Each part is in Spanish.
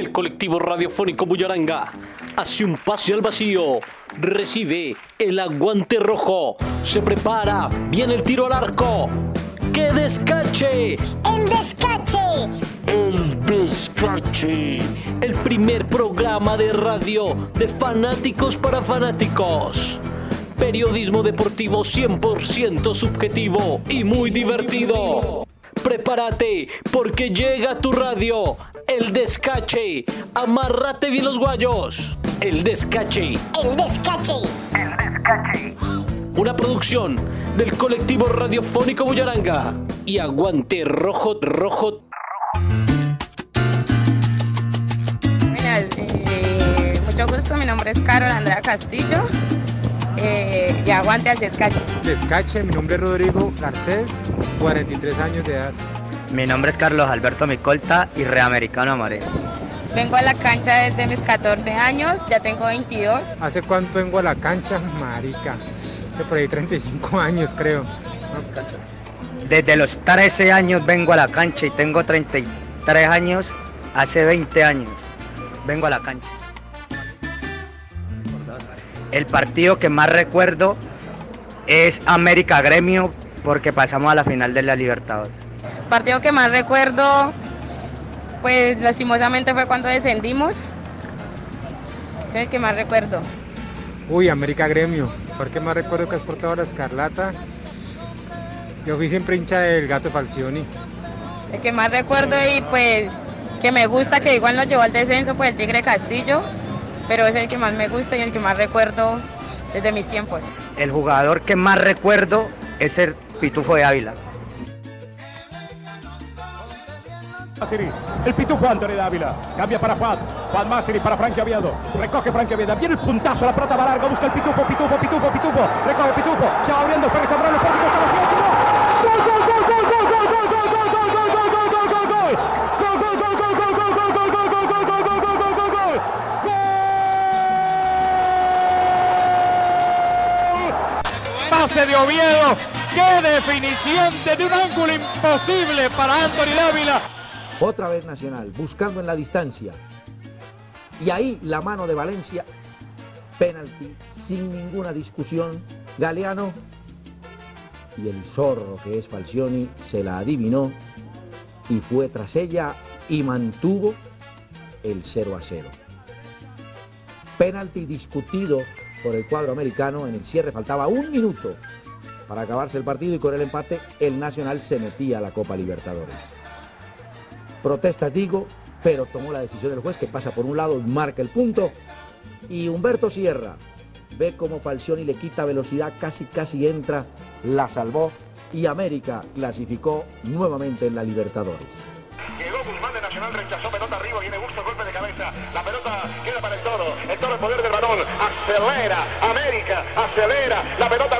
El colectivo radiofónico Bullaranga hace un pase al vacío. Recibe el aguante rojo. Se prepara. Viene el tiro al arco. ¡Que descache! ¡El descache! El Descache, el primer programa de radio de fanáticos para fanáticos. Periodismo deportivo 100% subjetivo y muy divertido. Prepárate porque llega tu radio, El Descache. Amárrate bien los guayos. El Descache, ¡El descache! una producción del colectivo radiofónico Bullaranga y Aguante Rojo Rojo Mira, eh, mucho gusto, mi nombre es Carol Andrea Castillo eh, y aguante al descache. Descache, mi nombre es Rodrigo Garcés, 43 años de edad. Mi nombre es Carlos Alberto Micolta y reamericano amarelo. Vengo a la cancha desde mis 14 años, ya tengo 22. ¿Hace cuánto vengo a la cancha? Marica, hace por ahí 35 años creo. Desde los 13 años vengo a la cancha y tengo 33 años, hace 20 años vengo a la cancha. El partido que más recuerdo es América Gremio porque pasamos a la final de la Libertadores. Partido que más recuerdo, pues lastimosamente fue cuando descendimos. Es el que más recuerdo. Uy, América Gremio. ¿Por qué más recuerdo que has portado la escarlata? Yo fui siempre hincha del gato Falcioni. El que más recuerdo y pues que me gusta, que igual nos llevó al descenso, pues el Tigre Castillo, pero es el que más me gusta y el que más recuerdo desde mis tiempos. El jugador que más recuerdo es el Pitufo de Ávila. El pitufo Anthony Dávila, cambia para Juan, Juan Masiri para Frankie Oviedo, recoge Frankie Oviedo, viene el puntazo, la plata va larga, busca el pitufo, pitufo, pitufo, pitufo, recoge pitufo, se va abriendo, Ferri Zambrano, Ferri Pase de Oviedo, qué definición de un ángulo imposible para Anthony Dávila. Otra vez Nacional, buscando en la distancia. Y ahí la mano de Valencia, penalti, sin ninguna discusión. Galeano y el zorro que es Falcioni se la adivinó y fue tras ella y mantuvo el 0 a 0. Penalti discutido por el cuadro americano en el cierre, faltaba un minuto para acabarse el partido y con el empate el Nacional se metía a la Copa Libertadores protesta digo, pero tomó la decisión del juez que pasa por un lado, marca el punto y Humberto Sierra ve como Falcioni le quita velocidad, casi casi entra, la salvó y América clasificó nuevamente en la Libertadores. Llegó Guzmán de Nacional, rechazó pelota arriba, viene Gusto, golpe de cabeza. La pelota queda para el toro. El toro, el poder del balón. Acelera, América, acelera. La pelota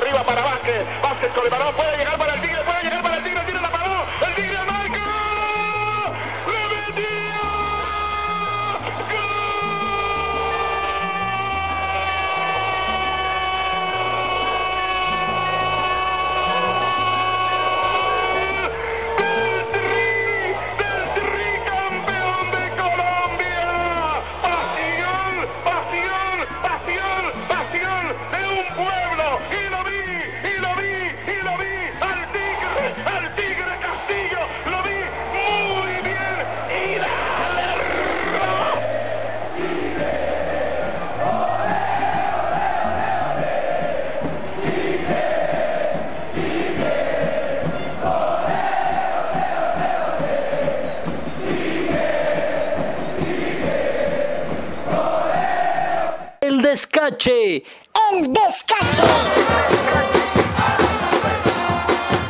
Descache, ¡El descache!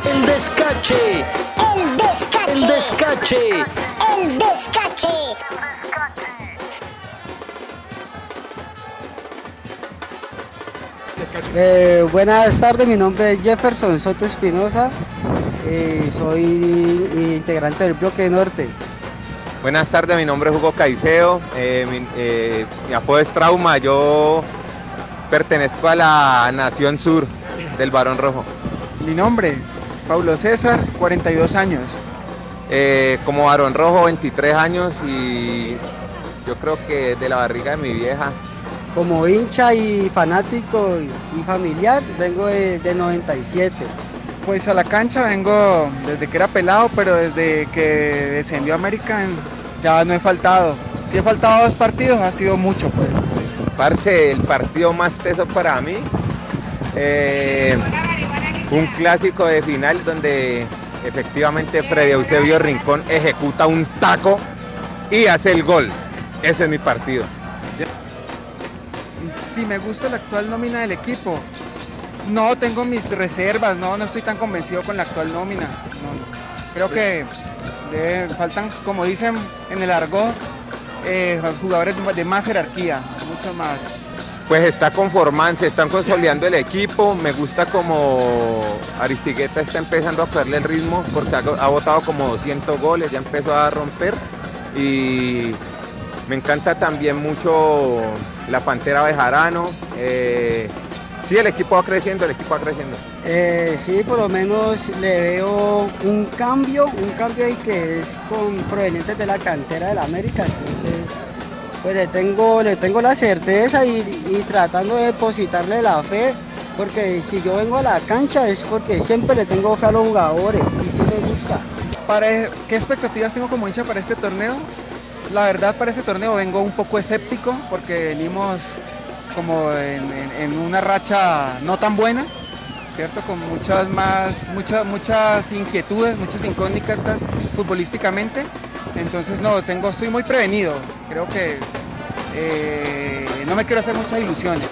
el Descache, ¡El descache! el Descache. ¡El descache! Eh, buenas tardes, mi nombre es Jefferson Soto Espinosa, eh, soy integrante del bloque norte. Buenas tardes, mi nombre es Hugo Caicedo, eh, mi, eh, mi apodo es Trauma, yo pertenezco a la Nación Sur del Barón Rojo. Mi nombre, Paulo César, 42 años. Eh, como Barón Rojo, 23 años y yo creo que de la barriga de mi vieja. Como hincha y fanático y familiar, vengo de, de 97. Pues a la cancha vengo desde que era pelado, pero desde que descendió América ya no he faltado. Si he faltado dos partidos, ha sido mucho, pues. Parce, el partido más teso para mí. eh, un clásico de final donde efectivamente Freddy Eusebio Rincón ejecuta un taco y hace el gol. Ese es mi partido. Si me gusta la actual nómina del equipo, no tengo mis reservas, no, no estoy tan convencido con la actual nómina. Creo que faltan, como dicen en el argot, eh, jugadores de más jerarquía, mucho más. Pues está conformando, se están consolidando el equipo. Me gusta como Aristigueta está empezando a perderle el ritmo porque ha, ha botado como 200 goles, ya empezó a romper. Y me encanta también mucho la Pantera Bejarano. Eh, sí, el equipo va creciendo, el equipo va creciendo. Eh, sí, por lo menos le veo un cambio, un cambio ahí que es con provenientes de la cantera del América. Entonces, pues le tengo, le tengo la certeza y, tratando de depositarle la fe, porque si yo vengo a la cancha es porque siempre le tengo fe a los jugadores y sí me gusta. ¿Qué expectativas tengo como hincha para este torneo? La verdad, para este torneo vengo un poco escéptico porque venimos como en una racha no tan buena, ¿cierto? Con muchas más, muchas, muchas inquietudes, muchas incógnitas futbolísticamente. Entonces, no, tengo, estoy muy prevenido. Creo que eh, no me quiero hacer muchas ilusiones.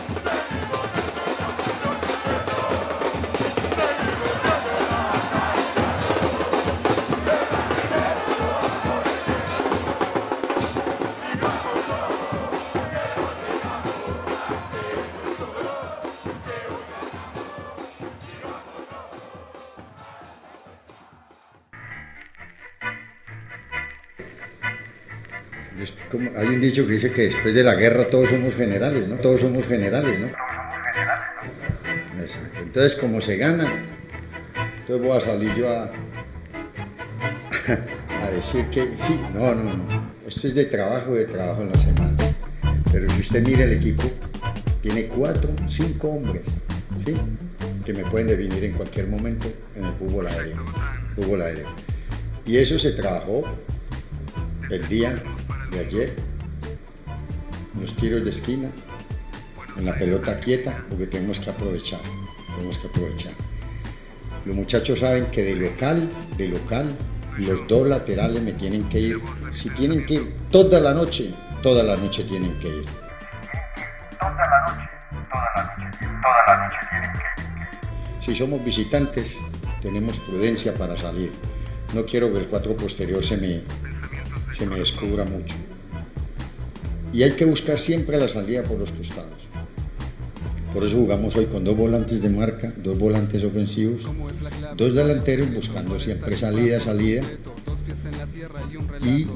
Como- hay un dicho que dice que después de la guerra todos somos generales, ¿no? Todos somos generales, ¿no? Exacto. Entonces, como se gana, entonces voy a salir yo a, a decir que sí, no, no, no. Esto es de trabajo, de trabajo en la semana. Pero si usted mira el equipo, tiene cuatro, cinco hombres, ¿sí? Que me pueden definir en cualquier momento en el fútbol aéreo. Fútbol aéreo. Y eso se trabajó el día de ayer, en los tiros de esquina, en la pelota quieta, porque tenemos que aprovechar, tenemos que aprovechar. Los muchachos saben que de local, de local, los dos laterales me tienen que ir, si tienen que ir toda la noche, toda la noche tienen que ir. Si somos visitantes, tenemos prudencia para salir. No quiero que el cuatro posterior se me, se me descubra mucho. Y hay que buscar siempre la salida por los costados. Por eso jugamos hoy con dos volantes de marca, dos volantes ofensivos, dos delanteros buscando siempre salida, salida. Y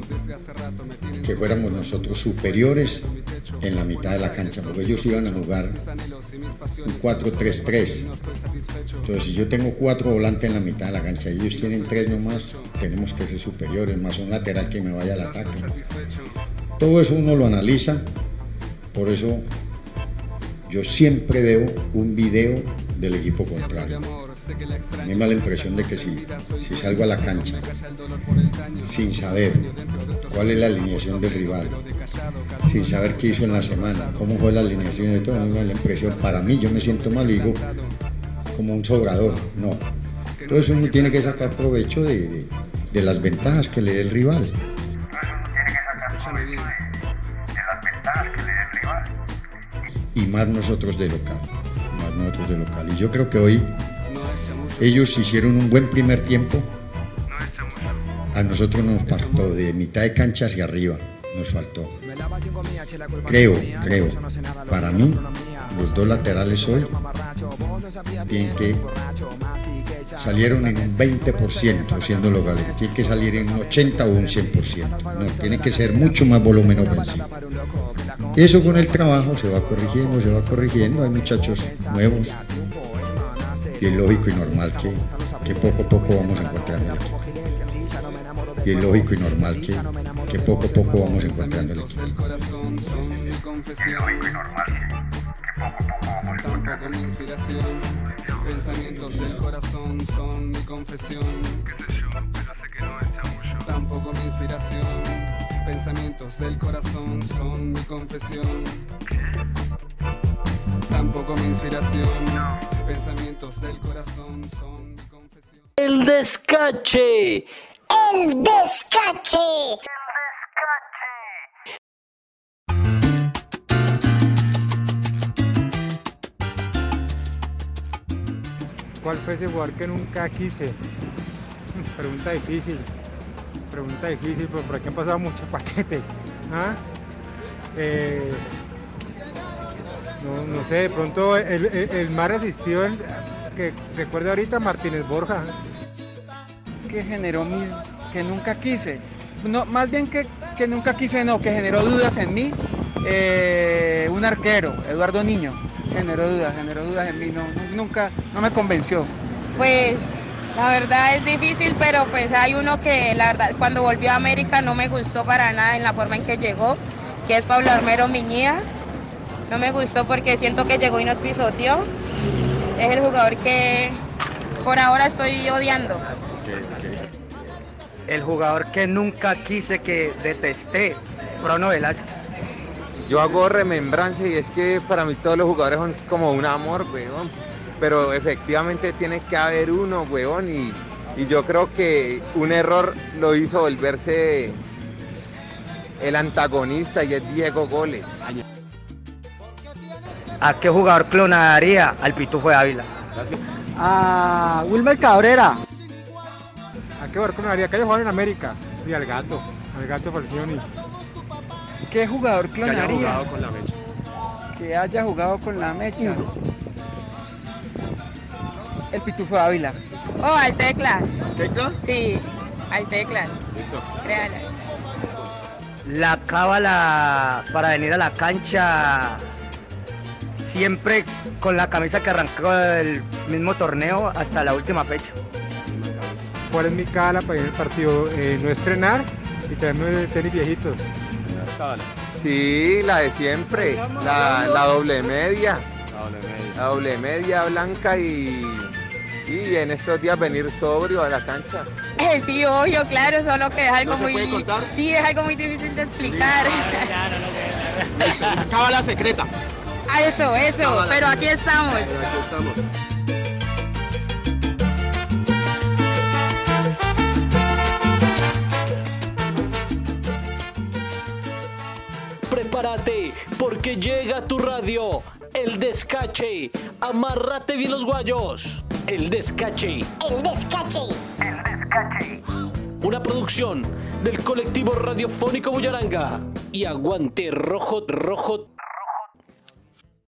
que fuéramos nosotros superiores en la mitad de la cancha, porque ellos iban a jugar un 4-3-3. Entonces, si yo tengo cuatro volantes en la mitad de la cancha y ellos tienen tres nomás, tenemos que ser superiores, más un lateral que me vaya al ataque. Todo eso uno lo analiza, por eso yo siempre veo un video del equipo contrario. Me da la impresión de que si, si salgo a la cancha sin saber cuál es la alineación del rival, sin saber qué hizo en la semana, cómo fue la alineación de todo, me da la impresión, para mí yo me siento mal y digo como un sobrador, no. Entonces uno tiene que sacar provecho de, de- de las ventajas que le dé el rival. y más nosotros de local, más nosotros de local. Y yo creo que hoy ellos hicieron un buen primer tiempo. A nosotros nos faltó de mitad de cancha hacia arriba, nos faltó. Creo, creo, para mí, los dos laterales hoy tienen que salieron en un 20% siendo locales, tienen que salir en un 80 o un 100%, no, tiene que ser mucho más volumen ofensivo. Eso con el trabajo se va corrigiendo, se va corrigiendo, hay muchachos nuevos y es lógico y normal que, que poco a poco vamos encontrando el equipo. y es lógico y normal que, que poco a poco vamos encontrando el equipo. Tampoco mi inspiración, pensamientos del corazón son mi confesión. Tampoco mi inspiración, pensamientos del corazón son mi confesión. Tampoco mi inspiración, pensamientos del corazón son mi confesión. El descache. El descache. ¿Cuál fue ese jugador que nunca quise? Pregunta difícil. Pregunta difícil, pero por aquí han pasado muchos paquetes. ¿Ah? Eh, no, no sé, de pronto el, el- el más resistido el- que recuerdo ahorita Martínez Borja. que generó mis que nunca quise no más bien que, que nunca quise no que generó dudas en mí eh, un arquero Eduardo Niño generó dudas generó dudas en mí no nu- nunca no me convenció Pues la verdad es difícil, pero pues hay uno que la verdad cuando volvió a América no me gustó para nada en la forma en que llegó, que es Pablo Armero Miñía. No me gustó porque siento que llegó y nos pisoteó. Es el jugador que por ahora estoy odiando. El jugador que nunca quise, que detesté, Bruno Velázquez. Yo hago remembranza y es que para mí todos los jugadores son como un amor, weón. Pero efectivamente tiene que haber uno, weón. Y, y yo creo que un error lo hizo volverse el antagonista y es Diego Goles. ¿A qué jugador clonaría al Pitufo de Ávila? A Wilmer Cabrera. ¿A qué jugador haría? Que haya jugado en América. Y al gato. Al gato Falcioni. qué jugador Que haya clonaría jugado con la mecha. que haya jugado con la mecha el Pitufo de Ávila Oh, al teclas. ¿Tecla? Sí, al teclas. Listo. Créala. La cábala para venir a la cancha siempre con la camisa que arrancó el mismo torneo hasta la última fecha. ¿Cuál es mi cala para ir al partido? Eh, no estrenar y traerme tenis viejitos. Sí, la de siempre. La, la doble media. La doble media. La doble media blanca y, y en estos días venir sobrio a la cancha. Eh, sí, obvio, claro, solo que es algo ¿No se muy puede contar? sí, es algo muy difícil de explicar. Listo, una cábala secreta. Eso, eso, pero aquí estamos. Pero aquí estamos. Prepárate, porque llega tu radio. El descache. Amárrate bien los guayos. El descache. El descache. Una producción del colectivo radiofónico Bullaranga y Aguante Rojo Rojo